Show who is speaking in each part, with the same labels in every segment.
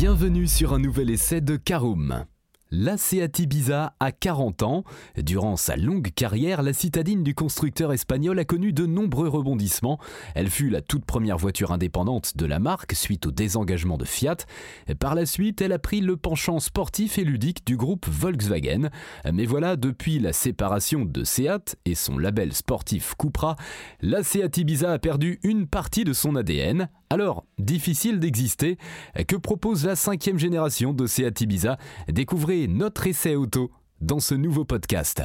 Speaker 1: Bienvenue sur un nouvel essai de Caroom. La Seat Ibiza a 40 ans. Durant sa longue carrière, la citadine du constructeur espagnol a connu de nombreux rebondissements. Elle fut la toute première voiture indépendante de la marque suite au désengagement de Fiat. Par la suite, elle a pris le penchant sportif et ludique du groupe Volkswagen. Mais voilà, depuis la séparation de Seat et son label sportif Cupra, la Seat Ibiza a perdu une partie de son ADN. Alors, difficile d'exister, que propose la cinquième génération de Seat Ibiza? Découvrez notre essai auto dans ce nouveau podcast.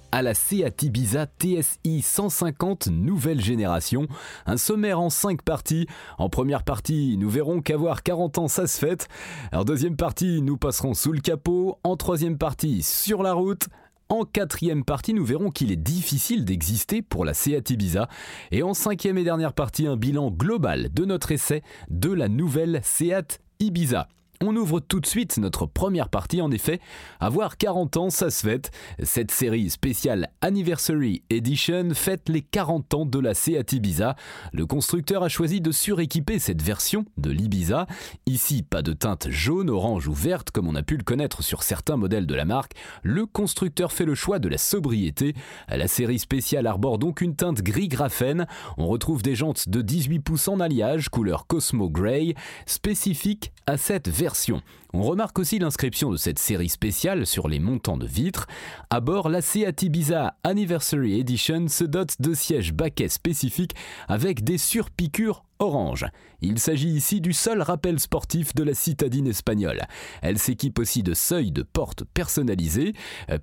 Speaker 1: à la Seat Ibiza TSI 150 nouvelle génération. Un sommaire en 5 parties. En première partie, nous verrons qu'avoir 40 ans, ça se fait. En deuxième partie, nous passerons sous le capot. En troisième partie, sur la route. En quatrième partie, nous verrons qu'il est difficile d'exister pour la Seat Ibiza. Et en cinquième et dernière partie, un bilan global de notre essai de la nouvelle Seat Ibiza. On ouvre tout de suite notre première partie, en effet. Avoir 40 ans, ça se fête. Cette série spéciale Anniversary Edition fête les 40 ans de la Seat Ibiza. Le constructeur a choisi de suréquiper cette version de l'Ibiza. Ici, pas de teinte jaune, orange ou verte comme on a pu le connaître sur certains modèles de la marque. Le constructeur fait le choix de la sobriété. La série spéciale arbore donc une teinte gris graphène. On retrouve des jantes de 18 pouces en alliage, couleur Cosmo Grey, spécifique à cette version version on remarque aussi l'inscription de cette série spéciale sur les montants de vitres. À bord, la Seat Ibiza Anniversary Edition se dote de sièges baquets spécifiques avec des surpiqûres orange. Il s'agit ici du seul rappel sportif de la citadine espagnole. Elle s'équipe aussi de seuils de porte personnalisés.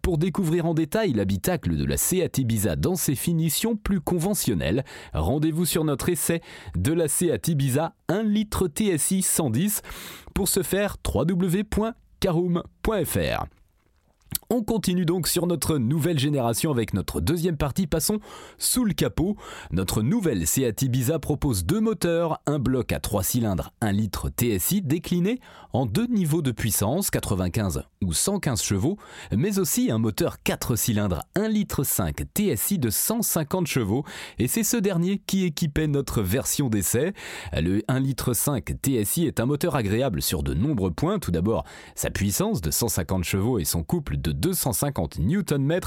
Speaker 1: Pour découvrir en détail l'habitacle de la Seat Ibiza dans ses finitions plus conventionnelles, rendez-vous sur notre essai de la Seat Ibiza 1 litre TSI 110. Pour ce faire, www.caroom.fr. On continue donc sur notre nouvelle génération avec notre deuxième partie. Passons sous le capot. Notre nouvelle Seat Ibiza propose deux moteurs, un bloc à 3 cylindres 1 litre TSI décliné en deux niveaux de puissance, 95 ou 115 chevaux, mais aussi un moteur 4 cylindres 1 litre 5 TSI de 150 chevaux. Et c'est ce dernier qui équipait notre version d'essai. Le 1 litre 5 TSI est un moteur agréable sur de nombreux points. Tout d'abord, sa puissance de 150 chevaux et son couple de 250 Nm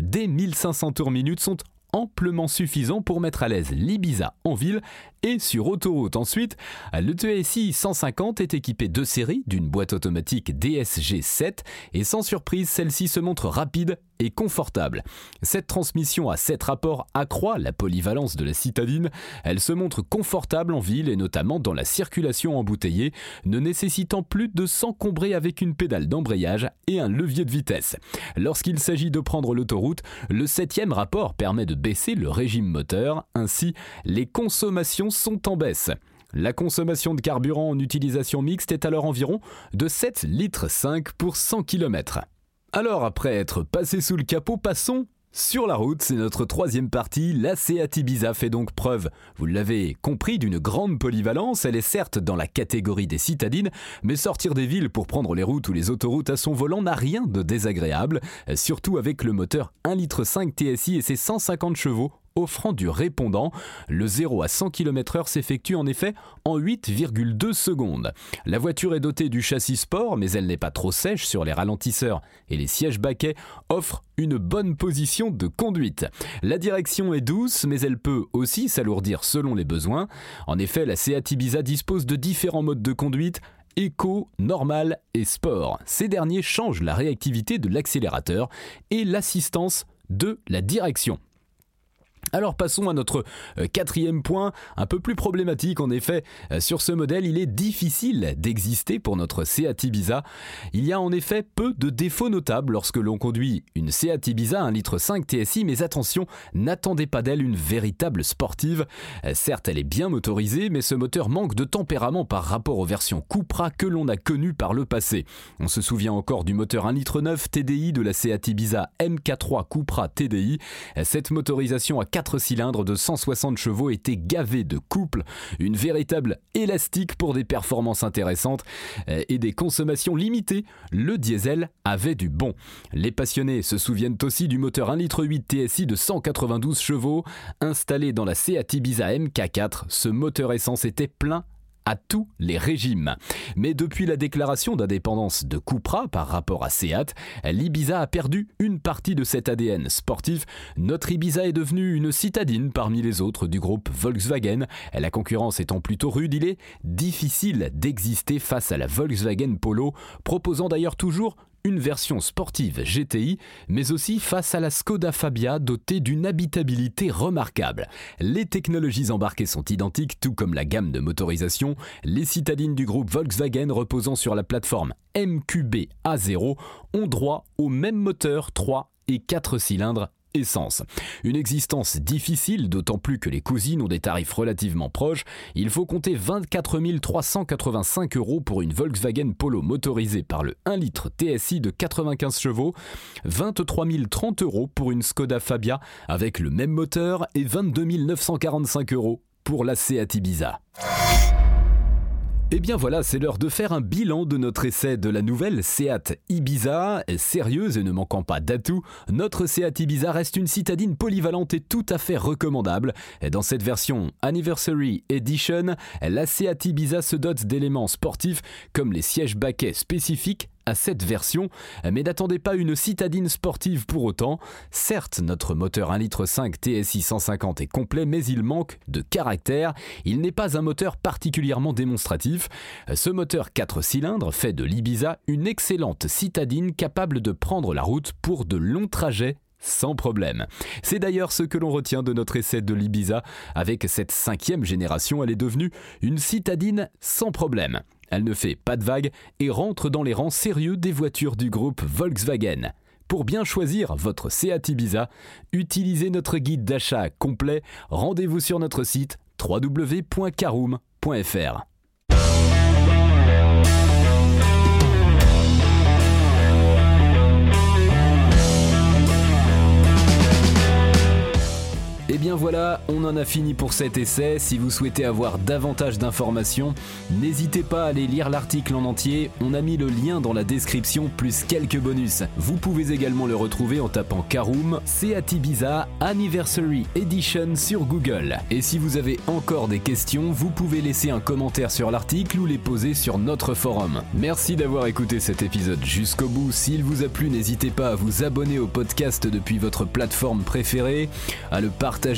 Speaker 1: dès 1500 tours minute sont amplement suffisants pour mettre à l'aise l'Ibiza en ville et sur autoroute. Ensuite, le TSI 150 est équipé de série d'une boîte automatique DSG 7 et sans surprise, celle-ci se montre rapide et confortable. Cette transmission à 7 rapports accroît la polyvalence de la citadine. Elle se montre confortable en ville et notamment dans la circulation embouteillée, ne nécessitant plus de s'encombrer avec une pédale d'embrayage et un levier de vitesse. Lorsqu'il s'agit de prendre l'autoroute, le septième rapport permet de baisser le régime moteur, ainsi les consommations sont en baisse. La consommation de carburant en utilisation mixte est alors environ de 7 litres 5 pour 100 km. Alors après être passé sous le capot, passons sur la route, c'est notre troisième partie. La Seat Ibiza fait donc preuve, vous l'avez compris, d'une grande polyvalence. Elle est certes dans la catégorie des citadines, mais sortir des villes pour prendre les routes ou les autoroutes à son volant n'a rien de désagréable, surtout avec le moteur 1,5 litre TSI et ses 150 chevaux offrant du répondant. Le 0 à 100 km/h s'effectue en effet en 8,2 secondes. La voiture est dotée du châssis sport, mais elle n'est pas trop sèche sur les ralentisseurs et les sièges baquets offrent une bonne position de conduite. La direction est douce, mais elle peut aussi s'alourdir selon les besoins. En effet, la Seat Ibiza dispose de différents modes de conduite éco, normal et sport. Ces derniers changent la réactivité de l'accélérateur et l'assistance de la direction. Alors passons à notre euh, quatrième point, un peu plus problématique en effet. Euh, sur ce modèle, il est difficile d'exister pour notre Seat Ibiza. Il y a en effet peu de défauts notables lorsque l'on conduit une Seat Ibiza 1,5 litre TSI, mais attention, n'attendez pas d'elle une véritable sportive. Euh, certes, elle est bien motorisée, mais ce moteur manque de tempérament par rapport aux versions Cupra que l'on a connues par le passé. On se souvient encore du moteur 1,9 litre TDI de la Seat Ibiza MK3 Cupra TDI. Cette motorisation à 4 cylindres de 160 chevaux était gavé de couple, une véritable élastique pour des performances intéressantes euh, et des consommations limitées. Le diesel avait du bon. Les passionnés se souviennent aussi du moteur 1,8 litre TSI de 192 chevaux installé dans la Seat Ibiza MK4. Ce moteur essence était plein à tous les régimes. Mais depuis la déclaration d'indépendance de Cupra par rapport à Seat, l'Ibiza a perdu une partie de cet ADN sportif. Notre Ibiza est devenue une citadine parmi les autres du groupe Volkswagen. La concurrence étant plutôt rude, il est difficile d'exister face à la Volkswagen Polo, proposant d'ailleurs toujours une version sportive GTI, mais aussi face à la Skoda Fabia dotée d'une habitabilité remarquable. Les technologies embarquées sont identiques, tout comme la gamme de motorisation. Les citadines du groupe Volkswagen reposant sur la plateforme MQB A0 ont droit au même moteur 3 et 4 cylindres Une existence difficile, d'autant plus que les cousines ont des tarifs relativement proches. Il faut compter 24 385 euros pour une Volkswagen Polo motorisée par le 1 litre TSI de 95 chevaux, 23 030 euros pour une Skoda Fabia avec le même moteur et 22 945 euros pour la Seat Ibiza. Eh bien voilà, c'est l'heure de faire un bilan de notre essai de la nouvelle Seat Ibiza. Sérieuse et ne manquant pas d'atouts, notre Seat Ibiza reste une citadine polyvalente et tout à fait recommandable. Dans cette version Anniversary Edition, la Seat Ibiza se dote d'éléments sportifs comme les sièges baquets spécifiques à cette version, mais n'attendez pas une citadine sportive pour autant. Certes, notre moteur 1,5 litre TSI 150 est complet, mais il manque de caractère. Il n'est pas un moteur particulièrement démonstratif. Ce moteur 4 cylindres fait de l'Ibiza une excellente citadine capable de prendre la route pour de longs trajets sans problème. C'est d'ailleurs ce que l'on retient de notre essai de l'Ibiza. Avec cette cinquième génération, elle est devenue une citadine sans problème. Elle ne fait pas de vagues et rentre dans les rangs sérieux des voitures du groupe Volkswagen. Pour bien choisir votre Seat Ibiza, utilisez notre guide d'achat complet. Rendez-vous sur notre site www.caroom.fr. voilà, on en a fini pour cet essai. Si vous souhaitez avoir davantage d'informations, n'hésitez pas à aller lire l'article en entier. On a mis le lien dans la description plus quelques bonus. Vous pouvez également le retrouver en tapant Karoom, Seat Ibiza Anniversary Edition sur Google. Et si vous avez encore des questions, vous pouvez laisser un commentaire sur l'article ou les poser sur notre forum. Merci d'avoir écouté cet épisode jusqu'au bout. S'il vous a plu, n'hésitez pas à vous abonner au podcast depuis votre plateforme préférée, à le partager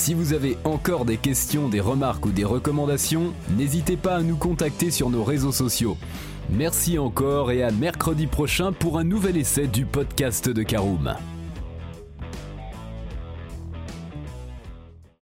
Speaker 1: Si vous avez encore des questions, des remarques ou des recommandations, n'hésitez pas à nous contacter sur nos réseaux sociaux. Merci encore et à mercredi prochain pour un nouvel essai du podcast de Caroom.